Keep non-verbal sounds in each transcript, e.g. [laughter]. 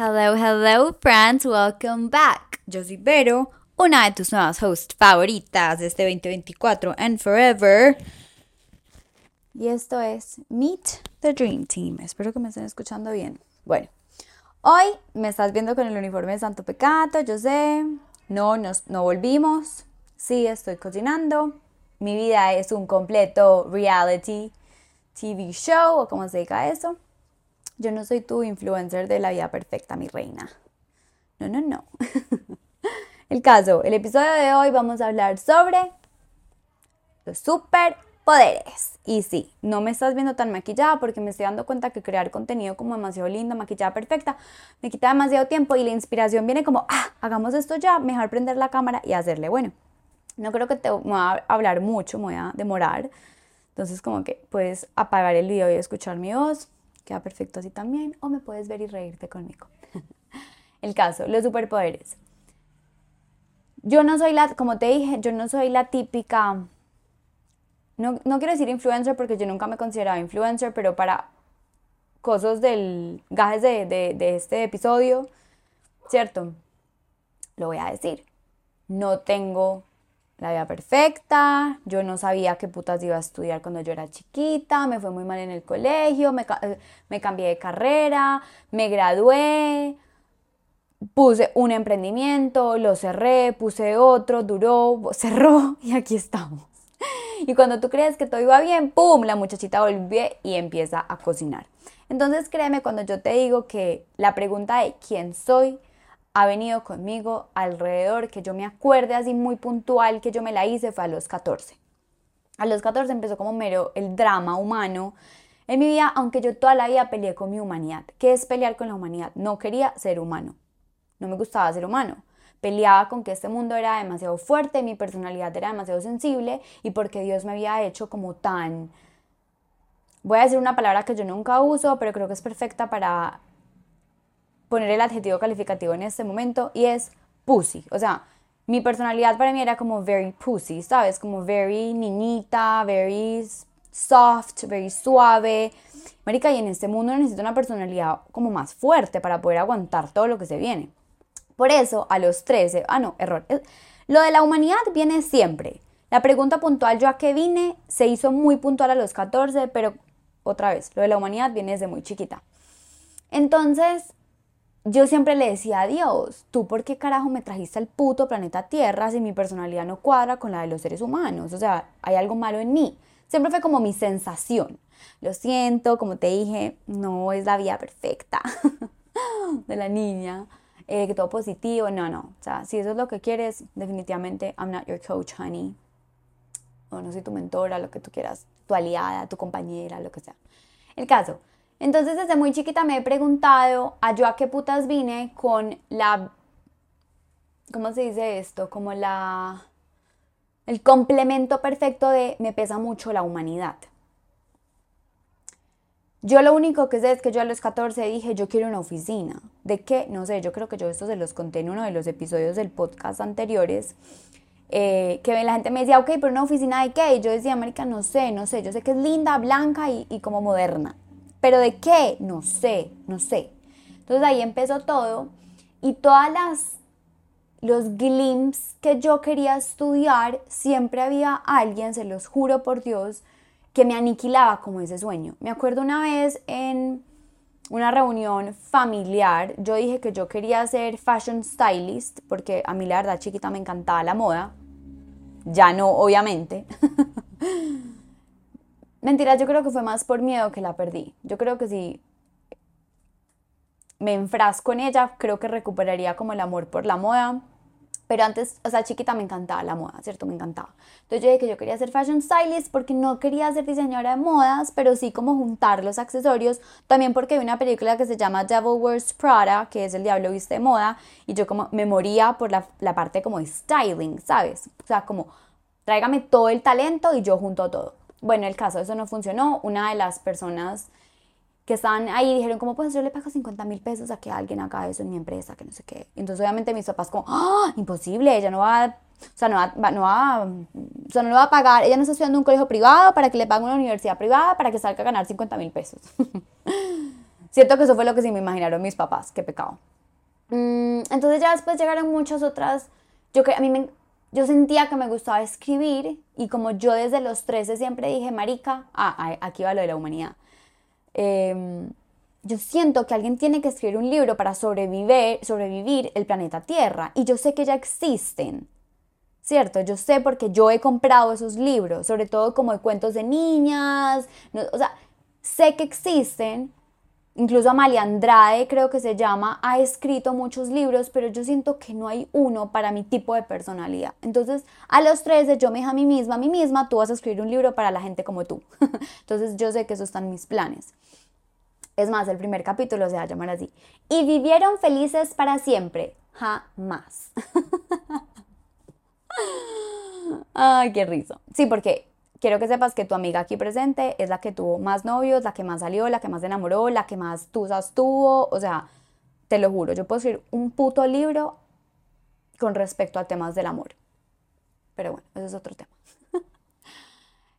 Hello, hello, friends. Welcome back. Yo soy Vero, una de tus nuevas hosts favoritas de este 2024 and forever. Y esto es Meet the Dream Team. Espero que me estén escuchando bien. Bueno, hoy me estás viendo con el uniforme de Santo Pecato, yo sé. No, nos, no volvimos. Sí, estoy cocinando. Mi vida es un completo reality TV show o como se diga eso. Yo no soy tu influencer de la vida perfecta, mi reina. No, no, no. [laughs] el caso, el episodio de hoy vamos a hablar sobre los superpoderes. Y sí, no me estás viendo tan maquillada porque me estoy dando cuenta que crear contenido como demasiado lindo, maquillada perfecta, me quita demasiado tiempo y la inspiración viene como, ah, hagamos esto ya, mejor prender la cámara y hacerle. Bueno, no creo que te voy a hablar mucho, me voy a demorar. Entonces como que puedes apagar el video y escuchar mi voz queda perfecto así también, o me puedes ver y reírte conmigo. [laughs] El caso, los superpoderes. Yo no soy la, como te dije, yo no soy la típica, no, no quiero decir influencer porque yo nunca me consideraba influencer, pero para cosas del gajes de, de, de este episodio, ¿cierto? Lo voy a decir. No tengo la vida perfecta, yo no sabía qué putas iba a estudiar cuando yo era chiquita, me fue muy mal en el colegio, me, eh, me cambié de carrera, me gradué, puse un emprendimiento, lo cerré, puse otro, duró, cerró [laughs] y aquí estamos. Y cuando tú crees que todo iba bien, ¡pum! La muchachita vuelve y empieza a cocinar. Entonces créeme cuando yo te digo que la pregunta de quién soy ha venido conmigo alrededor, que yo me acuerde así muy puntual que yo me la hice, fue a los 14. A los 14 empezó como mero el drama humano en mi vida, aunque yo toda la vida peleé con mi humanidad. ¿Qué es pelear con la humanidad? No quería ser humano, no me gustaba ser humano. Peleaba con que este mundo era demasiado fuerte, mi personalidad era demasiado sensible y porque Dios me había hecho como tan... Voy a decir una palabra que yo nunca uso, pero creo que es perfecta para poner el adjetivo calificativo en este momento y es pussy. O sea, mi personalidad para mí era como very pussy, ¿sabes? Como very niñita, very soft, very suave. Marica, y en este mundo necesito una personalidad como más fuerte para poder aguantar todo lo que se viene. Por eso, a los 13, ah, no, error. Lo de la humanidad viene siempre. La pregunta puntual, yo a qué vine, se hizo muy puntual a los 14, pero otra vez, lo de la humanidad viene desde muy chiquita. Entonces, yo siempre le decía a Dios, ¿tú por qué carajo me trajiste al puto planeta Tierra si mi personalidad no cuadra con la de los seres humanos? O sea, hay algo malo en mí. Siempre fue como mi sensación. Lo siento, como te dije, no es la vida perfecta [laughs] de la niña, eh, que todo positivo, no, no. O sea, si eso es lo que quieres, definitivamente I'm not your coach, honey. O no soy tu mentora, lo que tú quieras, tu aliada, tu compañera, lo que sea. El caso, entonces desde muy chiquita me he preguntado a yo a qué putas vine con la, ¿cómo se dice esto? Como la, el complemento perfecto de me pesa mucho la humanidad. Yo lo único que sé es que yo a los 14 dije, yo quiero una oficina. ¿De qué? No sé, yo creo que yo esto se los conté en uno de los episodios del podcast anteriores. Eh, que la gente me decía, ok, pero una oficina de qué? Y yo decía, América, no sé, no sé, yo sé que es linda, blanca y, y como moderna. ¿Pero de qué? No sé, no sé. Entonces ahí empezó todo y todas las los glimpses que yo quería estudiar, siempre había alguien, se los juro por Dios, que me aniquilaba como ese sueño. Me acuerdo una vez en una reunión familiar, yo dije que yo quería ser fashion stylist, porque a mí la verdad chiquita me encantaba la moda, ya no, obviamente. [laughs] Mentira, yo creo que fue más por miedo que la perdí. Yo creo que si me enfrasco en ella, creo que recuperaría como el amor por la moda. Pero antes, o sea, chiquita me encantaba la moda, ¿cierto? Me encantaba. Entonces yo dije que yo quería ser fashion stylist porque no quería ser diseñadora de modas, pero sí como juntar los accesorios. También porque hay una película que se llama Devil Wears Prada, que es El Diablo Viste de Moda, y yo como me moría por la, la parte como de styling, ¿sabes? O sea, como tráigame todo el talento y yo junto todo. Bueno, el caso, eso no funcionó. Una de las personas que estaban ahí dijeron, ¿cómo pues yo le pago 50 mil pesos a que alguien haga eso en mi empresa? Que no sé qué. Entonces obviamente mis papás como, ¡ah! Imposible, ella no va, o sea, no va, no va, o sea, no lo va a pagar. Ella no está estudiando un colegio privado para que le pague una universidad privada para que salga a ganar 50 mil pesos. [laughs] Siento que eso fue lo que sí me imaginaron mis papás, qué pecado. Mm, entonces ya después llegaron muchas otras, yo que a mí me, yo sentía que me gustaba escribir y como yo desde los 13 siempre dije, marica, ah, aquí va lo de la humanidad. Em, yo siento que alguien tiene que escribir un libro para sobrevivir, sobrevivir el planeta Tierra y yo sé que ya existen. ¿Cierto? Yo sé porque yo he comprado esos libros, sobre todo como de cuentos de niñas, o sea, sé que existen Incluso Amalia Andrade, creo que se llama, ha escrito muchos libros, pero yo siento que no hay uno para mi tipo de personalidad. Entonces, a los 13 yo me dije a mí misma, a mí misma, tú vas a escribir un libro para la gente como tú. [laughs] Entonces, yo sé que eso están mis planes. Es más, el primer capítulo se va a llamar así. Y vivieron felices para siempre. Jamás. [laughs] Ay, qué rizo. Sí, porque quiero que sepas que tu amiga aquí presente es la que tuvo más novios, la que más salió, la que más se enamoró, la que más tusas tuvo. O sea, te lo juro, yo puedo escribir un puto libro con respecto a temas del amor. Pero bueno, ese es otro tema. [laughs]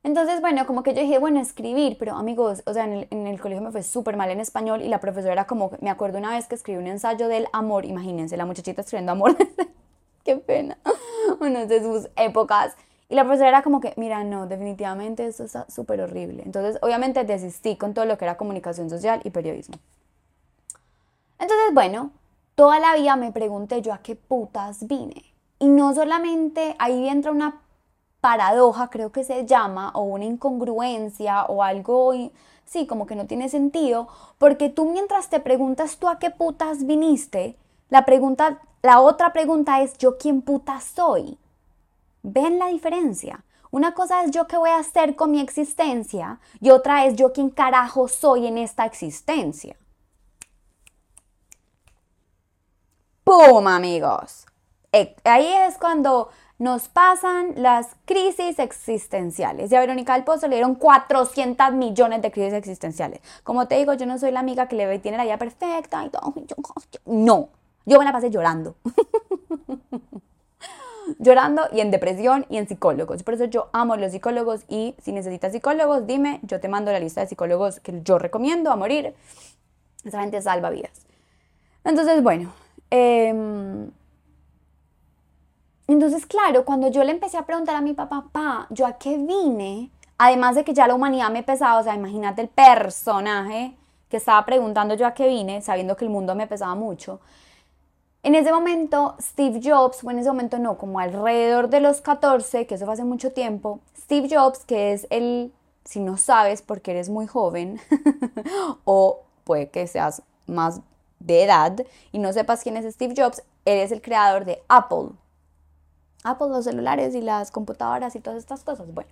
Entonces, bueno, como que yo dije, bueno, escribir, pero amigos, o sea, en el, en el colegio me fue súper mal en español y la profesora como, me acuerdo una vez que escribí un ensayo del amor, imagínense, la muchachita escribiendo amor, [laughs] qué pena, [laughs] uno de sus épocas y la profesora era como que, mira, no, definitivamente eso está súper horrible. Entonces, obviamente desistí con todo lo que era comunicación social y periodismo. Entonces, bueno, toda la vida me pregunté yo a qué putas vine. Y no solamente ahí entra una paradoja, creo que se llama, o una incongruencia, o algo, sí, como que no tiene sentido, porque tú mientras te preguntas tú a qué putas viniste, la pregunta, la otra pregunta es yo quién putas soy. ¿Ven la diferencia? Una cosa es yo qué voy a hacer con mi existencia y otra es yo quién carajo soy en esta existencia. ¡Pum, amigos! E, ahí es cuando nos pasan las crisis existenciales. Y a Verónica del Pozo le dieron 400 millones de crisis existenciales. Como te digo, yo no soy la amiga que le tiene la vida perfecta y todo. No, yo me la pasé llorando. [laughs] llorando y en depresión y en psicólogos. Por eso yo amo los psicólogos y si necesitas psicólogos, dime, yo te mando la lista de psicólogos que yo recomiendo a morir. Esa gente salva vidas. Entonces, bueno. Em, entonces, claro, cuando yo le empecé a preguntar a mi papá, papá, ¿yo a qué vine? Además de que ya la humanidad me pesaba, o sea, imagínate el personaje que estaba preguntando yo a qué vine, sabiendo que el mundo me pesaba mucho. En ese momento, Steve Jobs, o en ese momento no, como alrededor de los 14, que eso fue hace mucho tiempo, Steve Jobs, que es el, si no sabes porque eres muy joven, [laughs] o puede que seas más de edad y no sepas quién es Steve Jobs, él es el creador de Apple. Apple, los celulares y las computadoras y todas estas cosas. Bueno,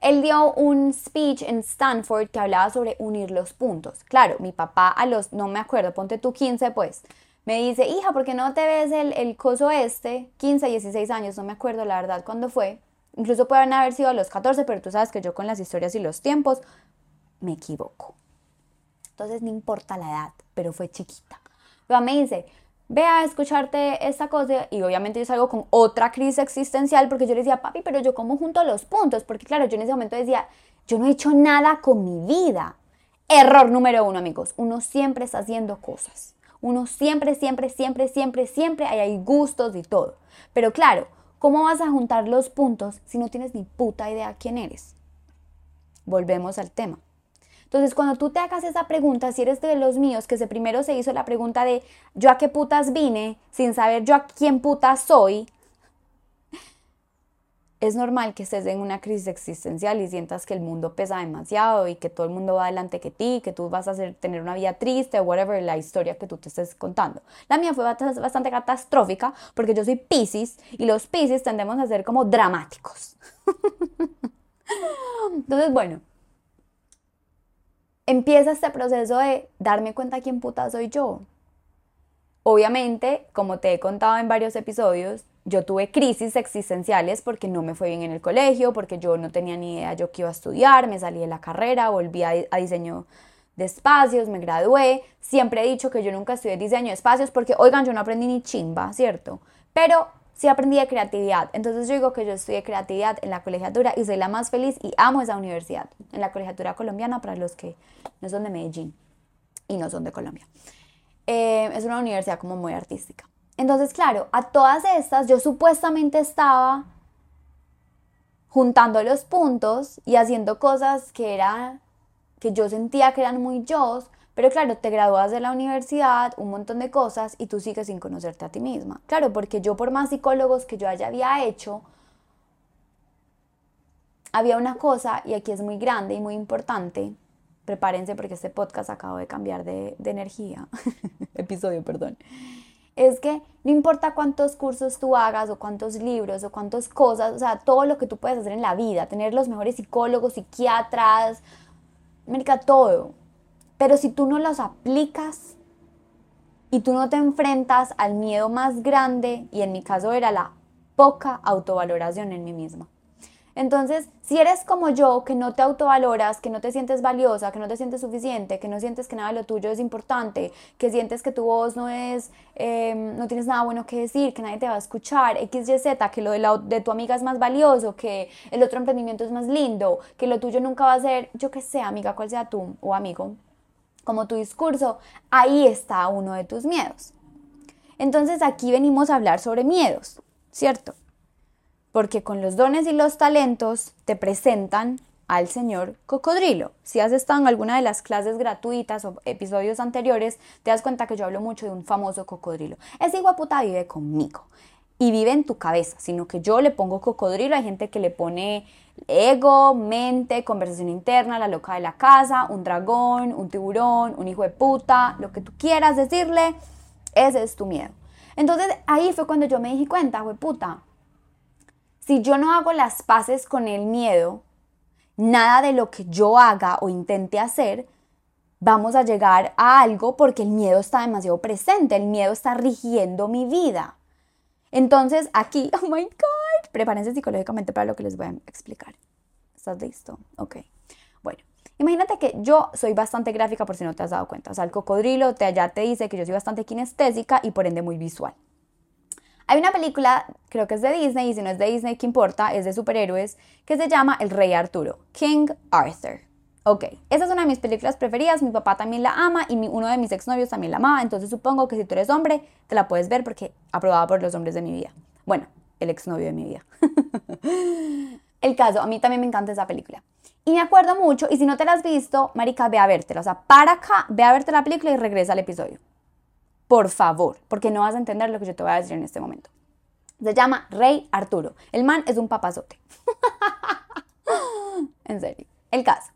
él dio un speech en Stanford que hablaba sobre unir los puntos. Claro, mi papá a los, no me acuerdo, ponte tú 15 pues, me dice, hija, ¿por qué no te ves el, el coso este? 15, 16 años, no me acuerdo la verdad cuándo fue. Incluso pueden haber sido a los 14, pero tú sabes que yo con las historias y los tiempos me equivoco. Entonces no importa la edad, pero fue chiquita. Me dice, ve a escucharte esta cosa y obviamente yo salgo con otra crisis existencial porque yo le decía, papi, pero yo como junto los puntos, porque claro, yo en ese momento decía, yo no he hecho nada con mi vida. Error número uno, amigos, uno siempre está haciendo cosas. Uno siempre, siempre, siempre, siempre, siempre hay, gustos y todo. Pero claro, ¿cómo vas a juntar los puntos si no tienes ni puta idea quién eres? Volvemos al tema. Entonces, cuando tú te hagas esa pregunta, si eres de los míos, que se primero se hizo la pregunta de yo a qué putas vine, sin saber yo a quién putas soy, es normal que estés en una crisis existencial y sientas que el mundo pesa demasiado y que todo el mundo va adelante que ti, que tú vas a hacer, tener una vida triste o whatever la historia que tú te estés contando. La mía fue bastante catastrófica porque yo soy Pisces y los Pisces tendemos a ser como dramáticos. [laughs] Entonces, bueno, empieza este proceso de darme cuenta quién puta soy yo. Obviamente, como te he contado en varios episodios, yo tuve crisis existenciales porque no me fue bien en el colegio, porque yo no tenía ni idea yo qué iba a estudiar, me salí de la carrera, volví a, diseño de espacios, me gradué. Siempre he dicho que yo nunca estudié diseño de espacios porque, oigan, yo no aprendí ni chimba, ¿cierto? Pero sí aprendí de creatividad. Entonces yo digo que yo estudié creatividad en la colegiatura y soy la más feliz y amo esa universidad, en la colegiatura colombiana para los que no son de Medellín. y no son de Colombia. Eh, es una universidad como muy artística. Entonces, claro, a todas estas yo supuestamente estaba juntando los puntos y haciendo cosas que era que yo sentía que eran muy yo, pero claro, te gradúas de la universidad, un montón de cosas y tú sigues sin conocerte a ti misma. Claro, porque yo por más psicólogos que yo haya había hecho, había una cosa, y aquí es muy grande y muy importante, prepárense porque este podcast acabo de cambiar de, energía, [laughs] episodio, perdón, es que no importa cuántos cursos tú hagas o cuántos libros o cuántas cosas, o sea, todo lo que tú puedes hacer en la vida, tener los mejores psicólogos, psiquiatras, América, todo. Pero si tú no los aplicas y tú no te enfrentas al miedo más grande, y en mi caso era la poca autovaloración en mí misma. Entonces, si eres como yo, que no te autovaloras, que no te sientes valiosa, que no te sientes suficiente, que no sientes que nada de lo tuyo es importante, que sientes que tu voz no es, em, no tienes nada bueno que decir, que nadie te va a escuchar, X, Y, Z, que lo de, la, de tu amiga es más valioso, que el otro emprendimiento es más lindo, que lo tuyo nunca va a ser, yo que sé, amiga, cual sea tú o amigo, como tu discurso, ahí está uno de tus miedos. Entonces aquí venimos a hablar sobre miedos, ¿cierto? Porque con los dones y los talentos te presentan al señor cocodrilo. Si has estado en alguna de las clases gratuitas o episodios anteriores, te das cuenta que yo hablo mucho de un famoso cocodrilo. Ese hijo puta vive conmigo y vive en tu cabeza, sino que yo le pongo cocodrilo. Hay gente que le pone ego, mente, conversación interna, la loca de la casa, un dragón, un tiburón, un hijo de puta, lo que tú quieras decirle, ese es tu miedo. Entonces ahí fue cuando yo me di cuenta, güey puta, si yo no hago las paces con el miedo, nada de lo que yo haga o intente hacer, vamos a llegar a algo porque el miedo está demasiado presente, el miedo está rigiendo mi vida. Entonces aquí, [laughs] oh my God, prepárense psicológicamente para lo que les voy a explicar. ¿Estás listo? Ok. Bueno, imagínate que yo soy bastante gráfica por si no te has dado cuenta. O sea, el cocodrilo te, ya te dice que yo soy bastante kinestésica y por ende muy visual. Hay una película, creo que es de Disney, y si no es de Disney, ¿qué importa? Es de superhéroes, que se llama El Rey Arturo, King Arthur. Ok, esa es una de mis películas preferidas, mi papá también la ama y uno de mis exnovios también la amaba, entonces supongo que si tú eres hombre, te la puedes ver porque aprobada por los hombres de mi vida. Bueno, el exnovio de mi vida. [laughs] el caso, a mí también me encanta esa película. Y me acuerdo mucho, y si no te la has visto, marica, ve a vértela. O sea, para acá, ve a verte la película y regresa al episodio por favor, porque no vas a entender lo que yo te voy a decir en este momento. Se llama Rey Arturo. El man es un papazote. [laughs] en serio. El caso.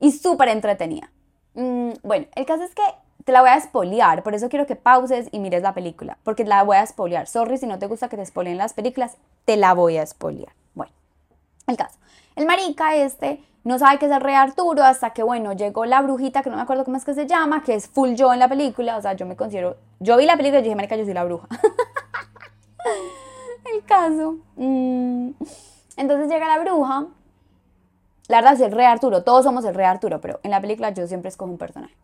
Y súper entretenida. Mm, bueno, el caso es que te la voy a espolear, por eso quiero que pauses y mires la película, porque la voy a espolear. Sorry si no te gusta que te espoleen las películas, te la voy a espolear. Bueno, el caso. El marica este no sabe qué es el rey Arturo hasta que, bueno, llegó la brujita, que no me acuerdo cómo es que se llama, que es full yo en la película, o sea, yo me considero, yo vi la película y dije, marica, yo soy la bruja. [laughs] el caso. Mm, entonces llega la bruja, la verdad es el rey Arturo, todos somos el rey Arturo, pero en la película yo siempre escojo un personaje.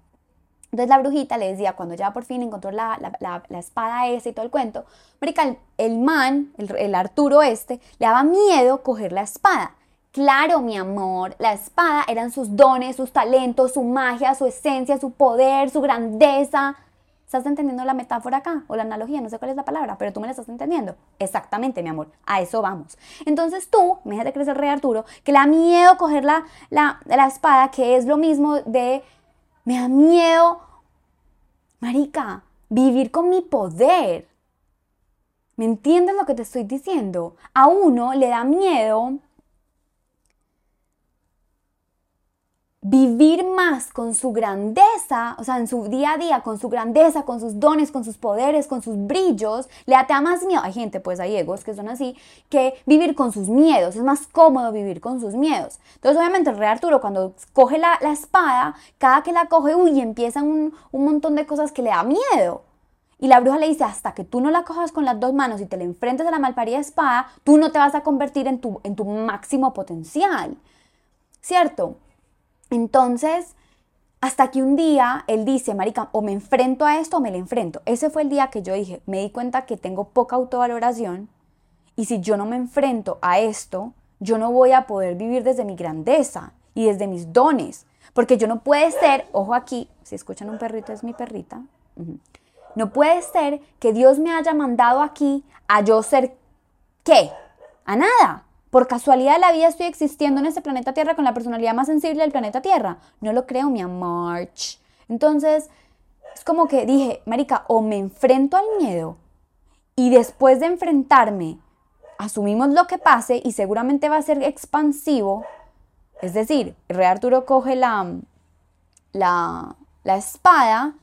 Entonces la brujita le decía, cuando ya por fin encontró la, la, espada esa y todo el cuento, marica, el, man, el, el Arturo este, le daba miedo coger la espada. Claro, mi amor, la espada eran sus dones, sus talentos, su magia, su esencia, su poder, su grandeza. ¿Estás entendiendo la metáfora acá? O la analogía, no sé cuál es la palabra, pero tú me la estás entendiendo. Exactamente, mi amor, a eso vamos. Entonces tú, me de crecer rey Arturo, que le da miedo coger la, la, la espada, que es lo mismo de, me da miedo, marica, vivir con mi poder. ¿Me entiendes lo que te estoy diciendo? A uno le da miedo vivir más con su grandeza, o sea, en su día a día, con su grandeza, con sus dones, con sus poderes, con sus brillos, le da más miedo. Hay gente, pues hay egos que son así, que vivir con sus miedos. Es más cómodo vivir con sus miedos. Entonces, obviamente, el rey Arturo, cuando coge la, espada, cada que la coge, uy, empiezan un, un montón de cosas que le da miedo. Y la bruja le dice, hasta que tú no la cojas con las dos manos y te le enfrentes a la malparida espada, tú no te vas a convertir en tu, en tu máximo potencial. ¿Cierto? Entonces, hasta que un día él dice, Marica, o me enfrento a esto o me le enfrento. Ese fue el día que yo dije, me di cuenta que tengo poca autovaloración y si yo no me enfrento a esto, yo no voy a poder vivir desde mi grandeza y desde mis dones. Porque yo no puede ser, ojo aquí, si escuchan un perrito es mi perrita. No puede ser que Dios me haya mandado aquí a yo ser qué? A nada. Por casualidad de la vida estoy existiendo en este planeta Tierra con la personalidad más sensible del planeta Tierra. No lo creo, mi amor. Entonces, es como que dije, Marica, o me enfrento al miedo y después de enfrentarme, asumimos lo que pase y seguramente va a ser expansivo. Es decir, el rey Arturo coge la, la, la espada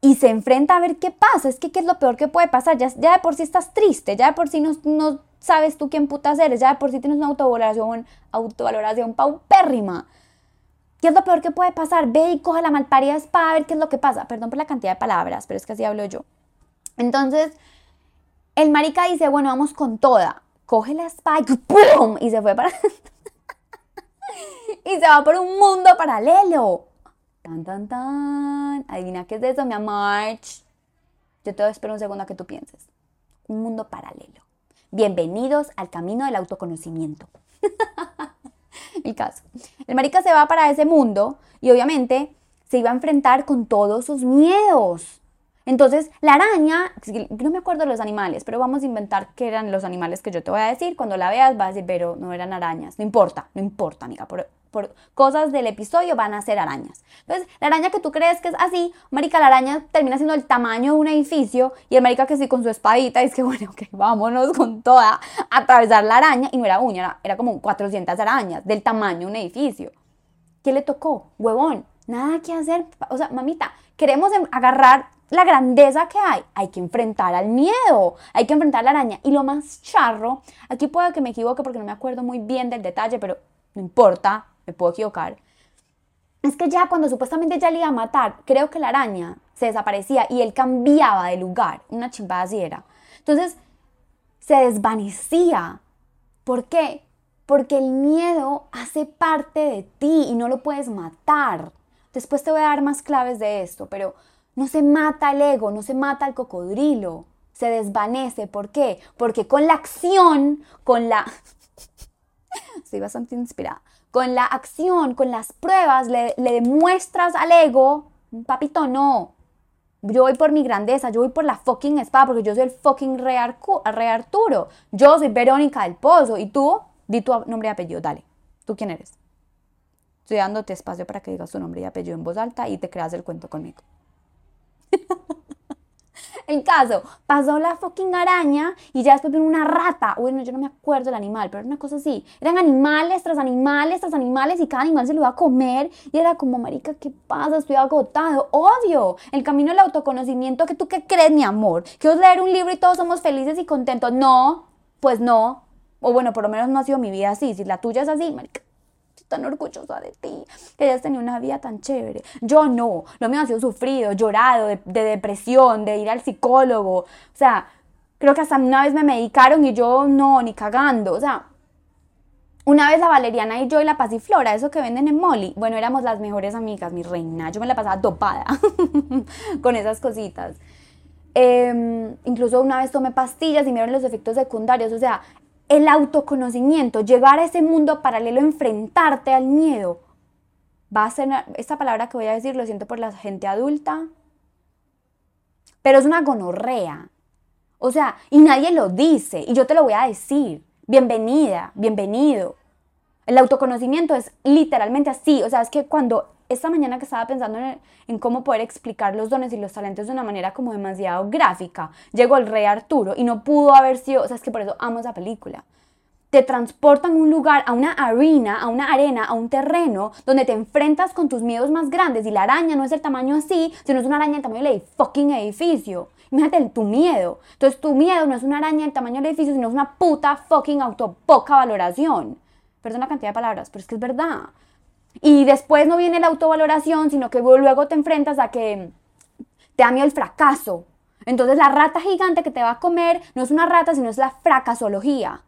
y se enfrenta a ver qué pasa. Es que qué es lo peor que puede pasar. Ya, ya de por sí estás triste, ya de por sí no, no sabes tú quién putas eres, ya de por sí tienes una autovaloración, autovaloración paupérrima. ¿Qué es lo peor que puede pasar? Ve y coge la malparida a ver qué es lo que pasa. Perdón por la cantidad de palabras, pero es que así hablo yo. Entonces, el marica dice, bueno, vamos con toda. Coge la espada y ¡pum! Y se fue para... [laughs] y se va por un mundo paralelo. Tan, tan, tan. Adivina qué es eso, mi amor. Yo te espero un segundo a que tú pienses. Un mundo paralelo. Bienvenidos al camino del autoconocimiento. [laughs] El caso. El marica se va para ese mundo y obviamente se iba a enfrentar con todos sus miedos. Entonces, la araña, no me acuerdo de los animales, pero vamos a inventar qué eran los animales que yo te voy a decir. Cuando la veas vas a decir, pero no eran arañas. No importa, no importa, amiga. Por, por cosas del episodio van a ser arañas. Entonces, la araña que tú crees que es así, marica, la araña termina siendo el tamaño de un edificio y el marica que sí con su espadita es que, [laughs] bueno, ok, vámonos con toda a atravesar la araña y no era uña, era, como 400 arañas del tamaño de un edificio. ¿Qué le tocó? Huevón, nada que hacer. O sea, mamita, queremos em, agarrar la grandeza que hay, hay que enfrentar al miedo, hay que enfrentar a la araña. Y lo más charro, aquí puedo que me equivoque porque no me acuerdo muy bien del detalle, pero no importa, me puedo equivocar. Es que ya cuando supuestamente ya le iba a matar, creo que la araña se desaparecía y él cambiaba de lugar, una chimbada así era. Entonces, se desvanecía. ¿Por qué? Porque el miedo hace parte de ti y no lo puedes matar. Después te voy a dar más claves de esto, pero no se mata el ego, no se mata el cocodrilo, se desvanece. ¿Por qué? Porque con la acción, con la... [laughs] Estoy bastante inspirada. Con la acción, con las pruebas, le, demuestras al ego, papito, no. Yo voy por mi grandeza, yo voy por la fucking espada, porque yo soy el fucking rey, Arturo. Yo soy Verónica del Pozo. Y tú, di tu nombre y apellido, dale. ¿Tú quién eres? Estoy dándote espacio para que digas tu nombre y apellido en voz alta y te creas el cuento conmigo. [laughs] El caso, pasó la fucking araña y ya después vino una rata. Bueno, yo no me acuerdo del animal, pero era una cosa así. Eran animales tras animales tras animales y cada animal se lo iba a comer. Y era como, marica, ¿qué pasa? Estoy agotado. Odio el camino del autoconocimiento. ¿Que tú qué crees, mi amor? ¿Que os leer un libro y todos somos felices y contentos? No, pues no. O bueno, por lo menos no ha sido mi vida así. Si la tuya es así, marica, tan orgullosa de ti, que hayas tenido una vida tan chévere. Yo no, lo mío ha sido sufrido, llorado, de, depresión, de ir al psicólogo. O sea, creo que hasta una vez me medicaron y yo no, ni cagando. O sea, una vez la Valeriana y yo y la Pasiflora, eso que venden en Molly, bueno, éramos las mejores amigas, mi reina. Yo me la pasaba dopada [laughs] con esas cositas. Em, incluso una vez tomé pastillas y me dieron los efectos secundarios. O sea, el autoconocimiento, llegar a ese mundo paralelo, enfrentarte al miedo, va a ser, esta palabra que voy a decir, lo siento por la gente adulta, pero es una gonorrea. O sea, y nadie lo dice, y yo te lo voy a decir. Bienvenida, bienvenido. El autoconocimiento es literalmente así. O sea, es que cuando esta mañana que estaba pensando en, cómo poder explicar los dones y los talentos de una manera como demasiado gráfica, llegó el rey Arturo y no pudo haber sido, o sea, es que por eso amo esa película. Te transportan a un lugar, a una arena, a una arena, a un terreno donde te enfrentas con tus miedos más grandes y la araña no es el tamaño así, sino es una araña del tamaño del fucking edificio. Imagínate tu miedo. Entonces tu miedo no es una araña del tamaño del edificio, sino es una puta fucking auto poca valoración. Perdón la cantidad de palabras, pero es que es verdad. Y después no viene la autovaloración, sino que luego te enfrentas a que te da miedo el fracaso. Entonces la rata gigante que te va a comer no es una rata, sino es la fracasología.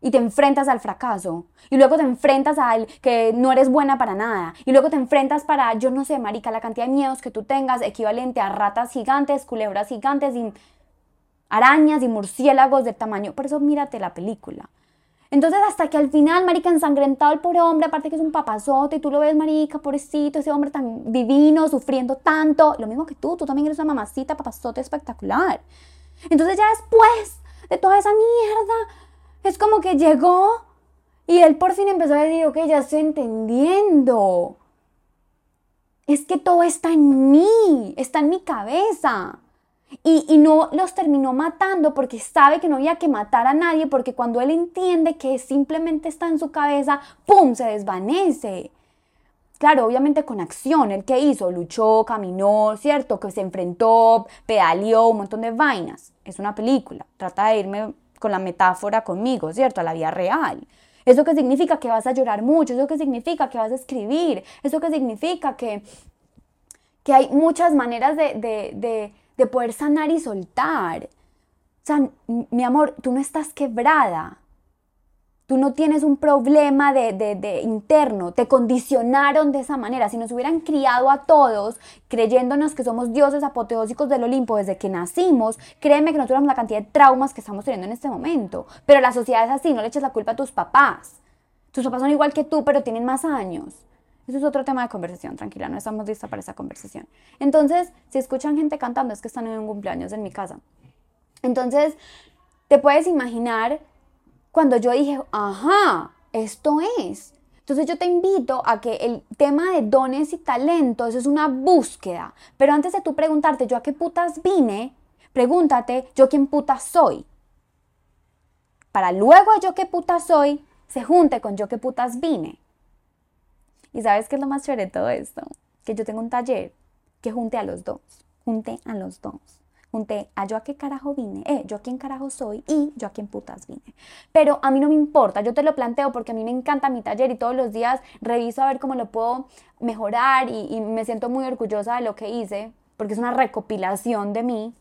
Y te enfrentas al fracaso. Y luego te enfrentas al que no eres buena para nada. Y luego te enfrentas para, yo no sé, marica, la cantidad de miedos que tú tengas equivalente a ratas gigantes, culebras gigantes arañas y murciélagos de tamaño. Por eso mírate la película. Entonces, hasta que al final, marica, ensangrentado el pobre hombre, aparte que es un papazote, y tú lo ves, marica, pobrecito, ese hombre tan divino, sufriendo tanto, lo mismo que tú, tú también eres una mamacita, papazote espectacular. Entonces, ya después de toda esa mierda, es como que llegó y él por fin empezó a decir, ok, ya estoy entendiendo. Es que todo está en mí, está en mi cabeza. Y, no los terminó matando porque sabe que no había que matar a nadie, porque cuando él entiende que simplemente está en su cabeza, ¡pum!, se desvanece. Claro, obviamente con acción. ¿El que hizo? Luchó, caminó, ¿cierto? Que se enfrentó, pedaleó, un montón de vainas. Es una película. Trata de irme con la metáfora conmigo, ¿cierto? A la vida real. ¿Eso qué significa? Que vas a llorar mucho. ¿Eso qué significa? Que vas a escribir. ¿Eso qué significa? Que, que hay muchas maneras de poder sanar y soltar. O sea, mi amor, tú no estás quebrada. Tú no tienes un problema de, de, interno, te condicionaron de esa manera. Si nos hubieran criado a todos creyéndonos que somos dioses apoteósicos del Olimpo desde que nacimos, créeme que no tuviéramos la cantidad de traumas que estamos teniendo en este momento. Pero la sociedad es así, no le eches la culpa a tus papás. Tus papás son igual que tú, pero tienen más años. Eso es otro tema de conversación, tranquila, no estamos listos para esa conversación. Entonces, si escuchan gente cantando, es que están en un cumpleaños en mi casa. Entonces, te puedes imaginar cuando yo dije, ajá, esto es. Entonces yo te invito a que el tema de dones y talentos es una búsqueda. Pero antes de tú preguntarte, ¿yo a qué putas vine? Pregúntate, ¿yo quién putas soy? Para luego yo qué putas soy se junte con yo qué putas vine. Y sabes qué es lo más chévere de todo esto? Que yo tengo un taller que junte a los dos. Junte a los dos junté a yo a qué carajo vine, eh, yo a quién carajo soy y yo a quién putas vine. Pero a mí no me importa, yo te lo planteo porque a mí me encanta mi taller y todos los días reviso a ver cómo lo puedo mejorar y, y me siento muy orgullosa de lo que hice porque es una recopilación de mí,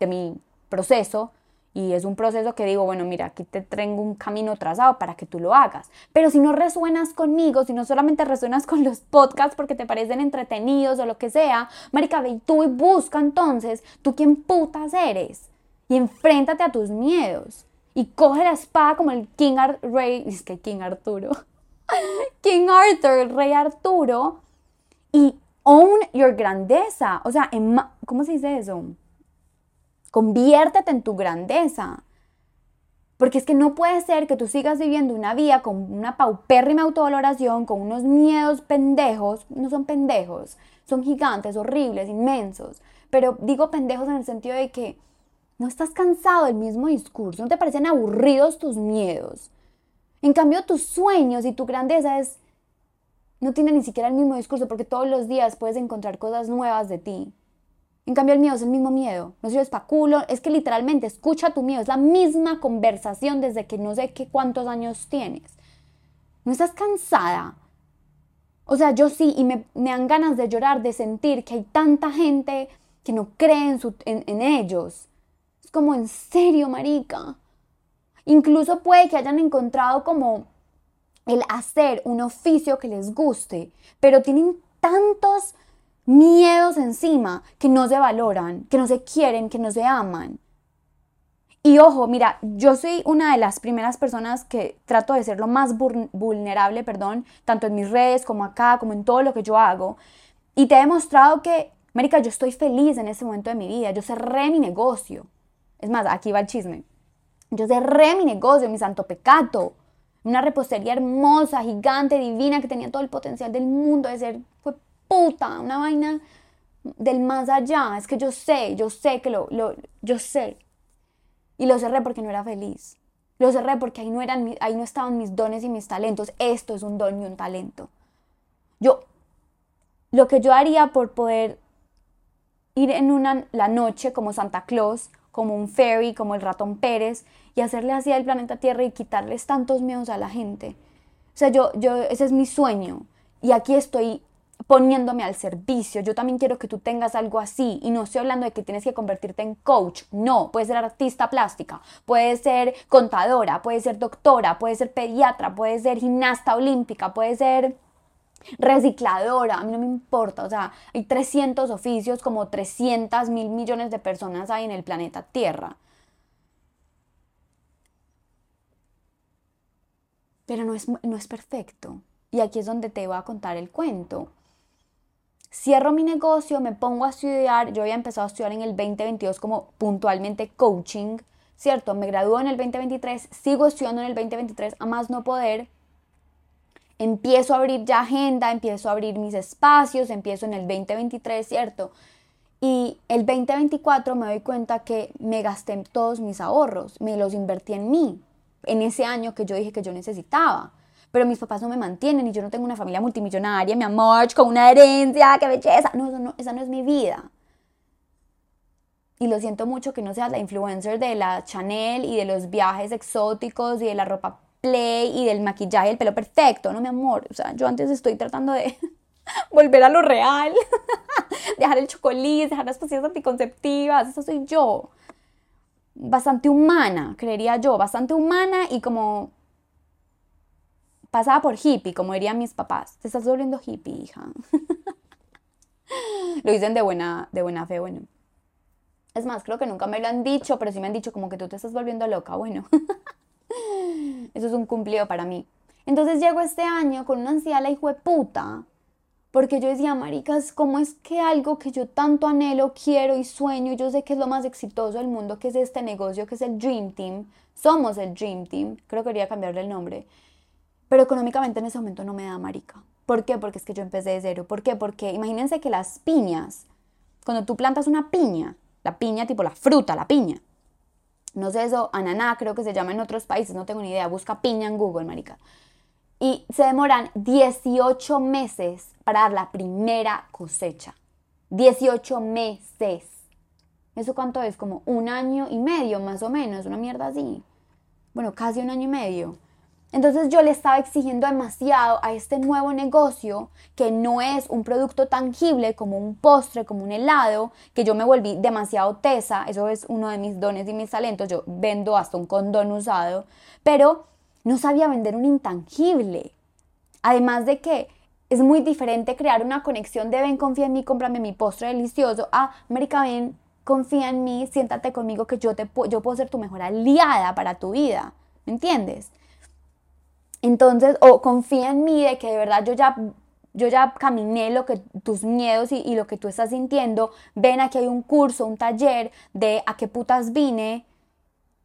de mi proceso y es un proceso que digo, bueno, mira, aquí te tengo un camino trazado para que tú lo hagas. Pero si no resuenas conmigo, si no solamente resuenas con los podcasts porque te parecen entretenidos o lo que sea, marica, ve tú y busca entonces tú quién putas eres. Y enfréntate a tus miedos. Y coge la espada como el King Rey, [laughs] es que King Arturo. [laughs] King Arthur, el rey Arturo. Y own your grandeza. O sea, ¿cómo se dice eso? Conviértete en tu grandeza. Porque es que no puede ser que tú sigas viviendo una vida con una paupérrima autovaloración, con unos miedos pendejos. No son pendejos, son gigantes, horribles, inmensos. Pero digo pendejos en el sentido de que no estás cansado del mismo discurso, no te parecen aburridos tus miedos. En cambio, tus sueños y tu grandeza es no tiene ni siquiera el mismo discurso porque todos los días puedes encontrar cosas nuevas de ti. En cambio, el miedo es el mismo miedo. No sirve para culo. Es que literalmente escucha tu miedo. Es la misma conversación desde que no sé qué cuántos años tienes. No estás cansada. O sea, yo sí, y me, dan ganas de llorar, de sentir que hay tanta gente que no cree en, en ellos. Es como, en serio, marica. Incluso puede que hayan encontrado como el hacer un oficio que les guste, pero tienen tantos miedos encima que no se valoran, que no se quieren, que no se aman. Y ojo, mira, yo soy una de las primeras personas que trato de ser lo más vulnerable, perdón, tanto en mis redes como acá, como en todo lo que yo hago. Y te he demostrado que, América, yo estoy feliz en este momento de mi vida. Yo cerré mi negocio. Es más, aquí va el chisme. Yo cerré mi negocio, mi santo pecato. Una repostería hermosa, gigante, divina, que tenía todo el potencial del mundo de ser, fue puta, una vaina del más allá. Es que yo sé, yo sé que lo, yo sé. Y lo cerré porque no era feliz. Lo cerré porque ahí no, eran, ahí no estaban mis dones y mis talentos. Esto es un don y un talento. Yo, lo que yo haría por poder ir en una, la noche como Santa Claus, como un fairy, como el ratón Pérez, y hacerle así al planeta Tierra y quitarles tantos miedos a la gente. O sea, yo, yo, ese es mi sueño. Y aquí estoy poniéndome al servicio. Yo también quiero que tú tengas algo así y no estoy hablando de que tienes que convertirte en coach. No, puedes ser artista plástica, puedes ser contadora, puedes ser doctora, puedes ser pediatra, puedes ser gimnasta olímpica, puedes ser recicladora, a mí no me importa, o sea, hay 300 oficios como 300 mil millones de personas hay en el planeta Tierra. pero no es, no es perfecto. Y aquí es donde te voy a contar el cuento. Cierro mi negocio, me pongo a estudiar. Yo había empezado a estudiar en el 2022 como puntualmente coaching, ¿cierto? Me graduó en el 2023, sigo estudiando en el 2023 a más no poder. Empiezo a abrir ya agenda, empiezo a abrir mis espacios, empiezo en el 2023, ¿cierto? Y el 2024 me doy cuenta que me gasté todos mis ahorros, me los invertí en mí, en ese año que yo dije que yo necesitaba. Pero mis papás no me mantienen y yo no tengo una familia multimillonaria, mi amor, con una herencia, qué belleza. No, no, esa no es mi vida. Y lo siento mucho que no seas la influencer de la Chanel y de los viajes exóticos y de la ropa play y del maquillaje, el pelo perfecto. No, mi amor. O sea, yo antes estoy tratando de [laughs] volver a lo real, [laughs] dejar el chocolate, dejar las pastillas anticonceptivas. Eso soy yo bastante humana, creería yo, bastante humana y como pasada por hippie, como dirían mis papás. Te estás volviendo hippie, hija. [laughs] lo dicen de buena, de buena fe, bueno. Es más, creo que nunca me lo han dicho, pero sí me han dicho como que tú te estás volviendo loca, bueno. [laughs] Eso es un cumplido para mí. Entonces llego este año con una ansiedad la hijo de puta porque yo decía, maricas, ¿cómo es que algo que yo tanto anhelo, quiero y sueño, y yo sé que es lo más exitoso del mundo, que es este negocio, que es el Dream Team, somos el Dream Team, creo que quería cambiarle el nombre, pero económicamente en ese momento no me da marica. ¿Por qué? Porque es que yo empecé de cero. ¿Por qué? Porque imagínense que las piñas, cuando tú plantas una piña, la piña tipo la fruta, la piña, no sé eso, ananá creo que se llama en otros países, no tengo ni idea, busca piña en Google, marica y se demoran 18 meses para dar la primera cosecha. 18 meses. ¿Eso cuánto es? Como un año y medio más o menos, una mierda así. Bueno, casi un año y medio. Entonces yo le estaba exigiendo demasiado a este nuevo negocio que no es un producto tangible como un postre, como un helado, que yo me volví demasiado tesa, eso es uno de mis dones y mis talentos, yo vendo hasta un condón usado, pero no sabía vender un intangible. Además de que es muy diferente crear una conexión de ven, confía en mí, cómprame mi postre delicioso, a América, ven, confía en mí, siéntate conmigo que yo, te, yo puedo ser tu mejor aliada para tu vida. ¿Me entiendes? Entonces, o confía en mí de que de verdad yo ya, yo ya caminé lo que tus miedos y, lo que tú estás sintiendo. Ven, aquí hay un curso, un taller de a qué putas vine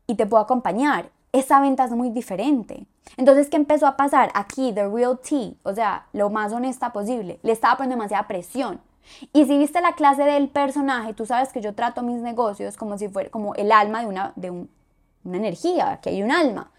y te puedo acompañar esa venta es muy diferente. Entonces, ¿qué empezó a pasar? Aquí, the real tea, o sea, lo más honesta posible, le estaba poniendo demasiada presión. Y si viste la clase del personaje, tú sabes que yo trato mis negocios como si fuera como el alma de una, de una energía, que hay un alma.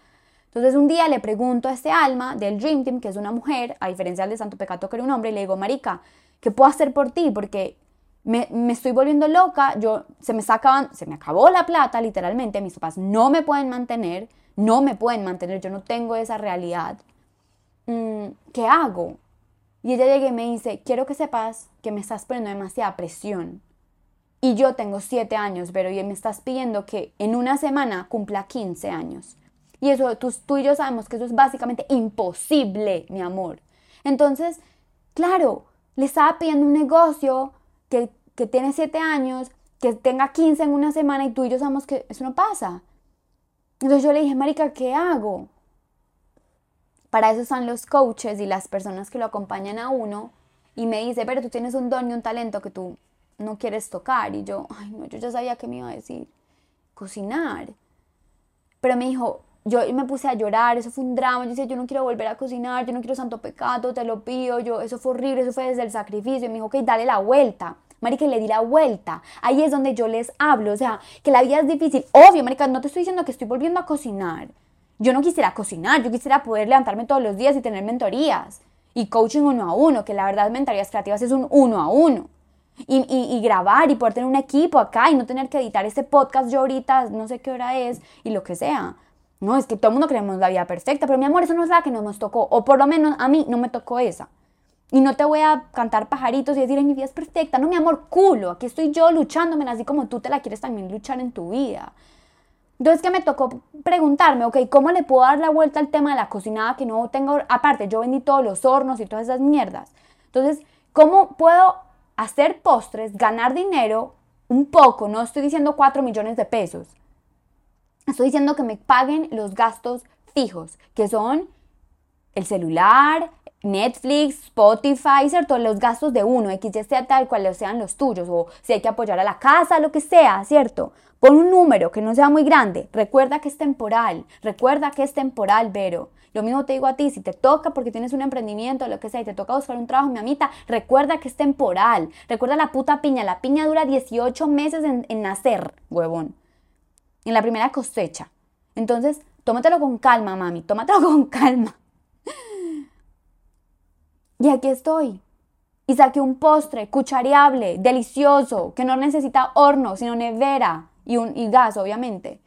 Entonces un día le pregunto a este alma del Dream Team, que es una mujer, a diferencia del de Santo Pecato que era un hombre, y le digo, Marica, ¿qué puedo hacer por ti? Porque me, estoy volviendo loca, yo, se, me está se me acabó la plata literalmente, mis papás no me pueden mantener, no me pueden mantener, yo no tengo esa realidad. Mm, ¿Qué hago? Y ella llega y me dice, quiero que sepas que me estás poniendo demasiada presión. Y yo tengo 7 años, pero y me estás pidiendo que en una semana cumpla 15 años. Y eso, tú, y yo sabemos que eso es básicamente imposible, mi amor. Entonces, claro, le estaba pidiendo un negocio que, que tiene 7 años, que tenga 15 en una semana y tú y yo sabemos que eso no pasa. Entonces yo le dije, Marica, ¿qué hago? Para eso están los coaches y las personas que lo acompañan a uno. Y me dice, pero tú tienes un don y un talento que tú no quieres tocar. Y yo, ay, no, yo ya sabía que me iba a decir cocinar. Pero me dijo, yo me puse a llorar, eso fue un drama. Yo decía, yo no quiero volver a cocinar, yo no quiero santo pecado, te lo pido. Yo, eso fue horrible, eso fue desde el sacrificio. Y me dijo, ok, dale la vuelta. Marica, le di la vuelta. Ahí es donde yo les hablo. O sea, que la vida es difícil. Obvio, Marica, no te estoy diciendo que estoy volviendo a cocinar. Yo no quisiera cocinar, yo quisiera poder levantarme todos los días y tener mentorías. Y coaching uno a uno, que la verdad mentorías creativas es un uno a uno. Y, y, grabar y poder tener un equipo acá y no tener que editar este podcast yo ahorita, no sé qué hora es y lo que sea. No, es que todo el mundo queremos la vida perfecta, pero mi amor, eso no es la que nos tocó, o por lo menos a mí no me tocó esa. Y no te voy a cantar pajaritos y decir, mi vida es perfecta. No, mi amor, culo. Aquí estoy yo luchándome así como tú te la quieres también luchar en tu vida. Entonces, que me tocó preguntarme, ok, ¿cómo le puedo dar la vuelta al tema de la cocinada que no tengo? Aparte, yo vendí todos los hornos y todas esas mierdas. Entonces, ¿cómo puedo hacer postres, ganar dinero un poco? No estoy diciendo 4 millones de pesos. Estoy diciendo que me paguen los gastos fijos, que son el celular, Netflix, Spotify, ¿cierto? Los gastos de uno, X, Y, tal cual sean los tuyos, o si hay que apoyar a la casa, lo que sea, ¿cierto? Pon un número que no sea muy grande. Recuerda que es temporal. Recuerda que es temporal, Vero. Lo mismo te digo a ti, si te toca porque tienes un emprendimiento, lo que sea, y te toca buscar un trabajo, mi amita, recuerda que es temporal. Recuerda la puta piña. La piña dura 18 meses en, en nacer, huevón. En la primera cosecha. Entonces, tómatelo con calma, mami. Tómatelo [laughs] con calma. Y aquí estoy. Y saqué un postre cuchareable, delicioso, que no necesita horno, sino nevera y, un, y gas, obviamente.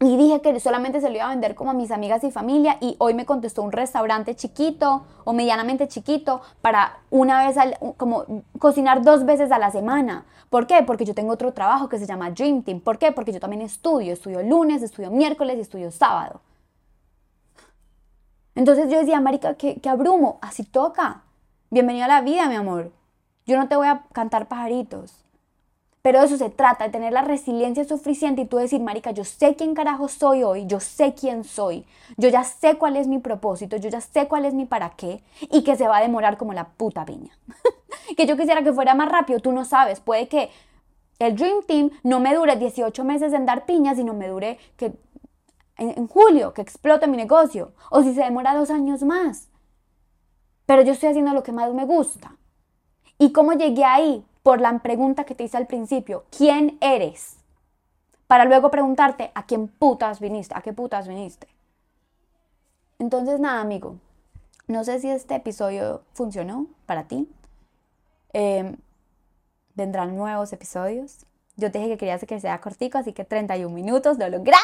Y dije que solamente se lo iba a vender como a mis amigas y familia y hoy me contestó un restaurante chiquito o medianamente chiquito para una vez, al, como cocinar dos veces a la semana. ¿Por qué? Porque yo tengo otro trabajo que se llama Dream Team. ¿Por qué? Porque yo también estudio, estudio lunes, estudio miércoles y estudio sábado. Entonces yo decía, Marica, que, que abrumo, así toca. Bienvenido a la vida, mi amor. Yo no te voy a cantar pajaritos. Pero de eso se trata, de tener la resiliencia suficiente y tú decir, Marica, yo sé quién carajo soy hoy, yo sé quién soy, yo ya sé cuál es mi propósito, yo ya sé cuál es mi para qué y que se va a demorar como la puta piña. [laughs] que yo quisiera que fuera más rápido, tú no sabes, puede que el Dream Team no me dure 18 meses en dar piñas, sino me dure que en, julio, que explote mi negocio, o si se demora dos años más. Pero yo estoy haciendo lo que más me gusta. ¿Y cómo llegué ahí? Por la pregunta que te hice al principio, ¿quién eres? Para luego preguntarte, ¿a quién putas viniste? ¿A qué putas viniste? Entonces, nada, amigo, no sé si este episodio funcionó para ti. Em, vendrán nuevos episodios. Yo te dije que quería que sea cortico, así que 31 minutos, lo logramos.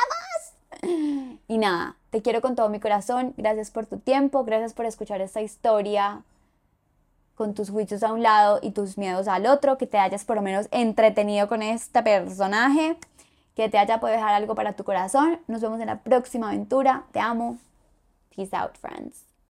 Y nada, te quiero con todo mi corazón. Gracias por tu tiempo, gracias por escuchar esta historia con tus juicios a un lado y tus miedos al otro, que te hayas por lo menos entretenido con este personaje, que te haya podido dejar algo para tu corazón. Nos vemos en la próxima aventura. Te amo. Peace out, friends.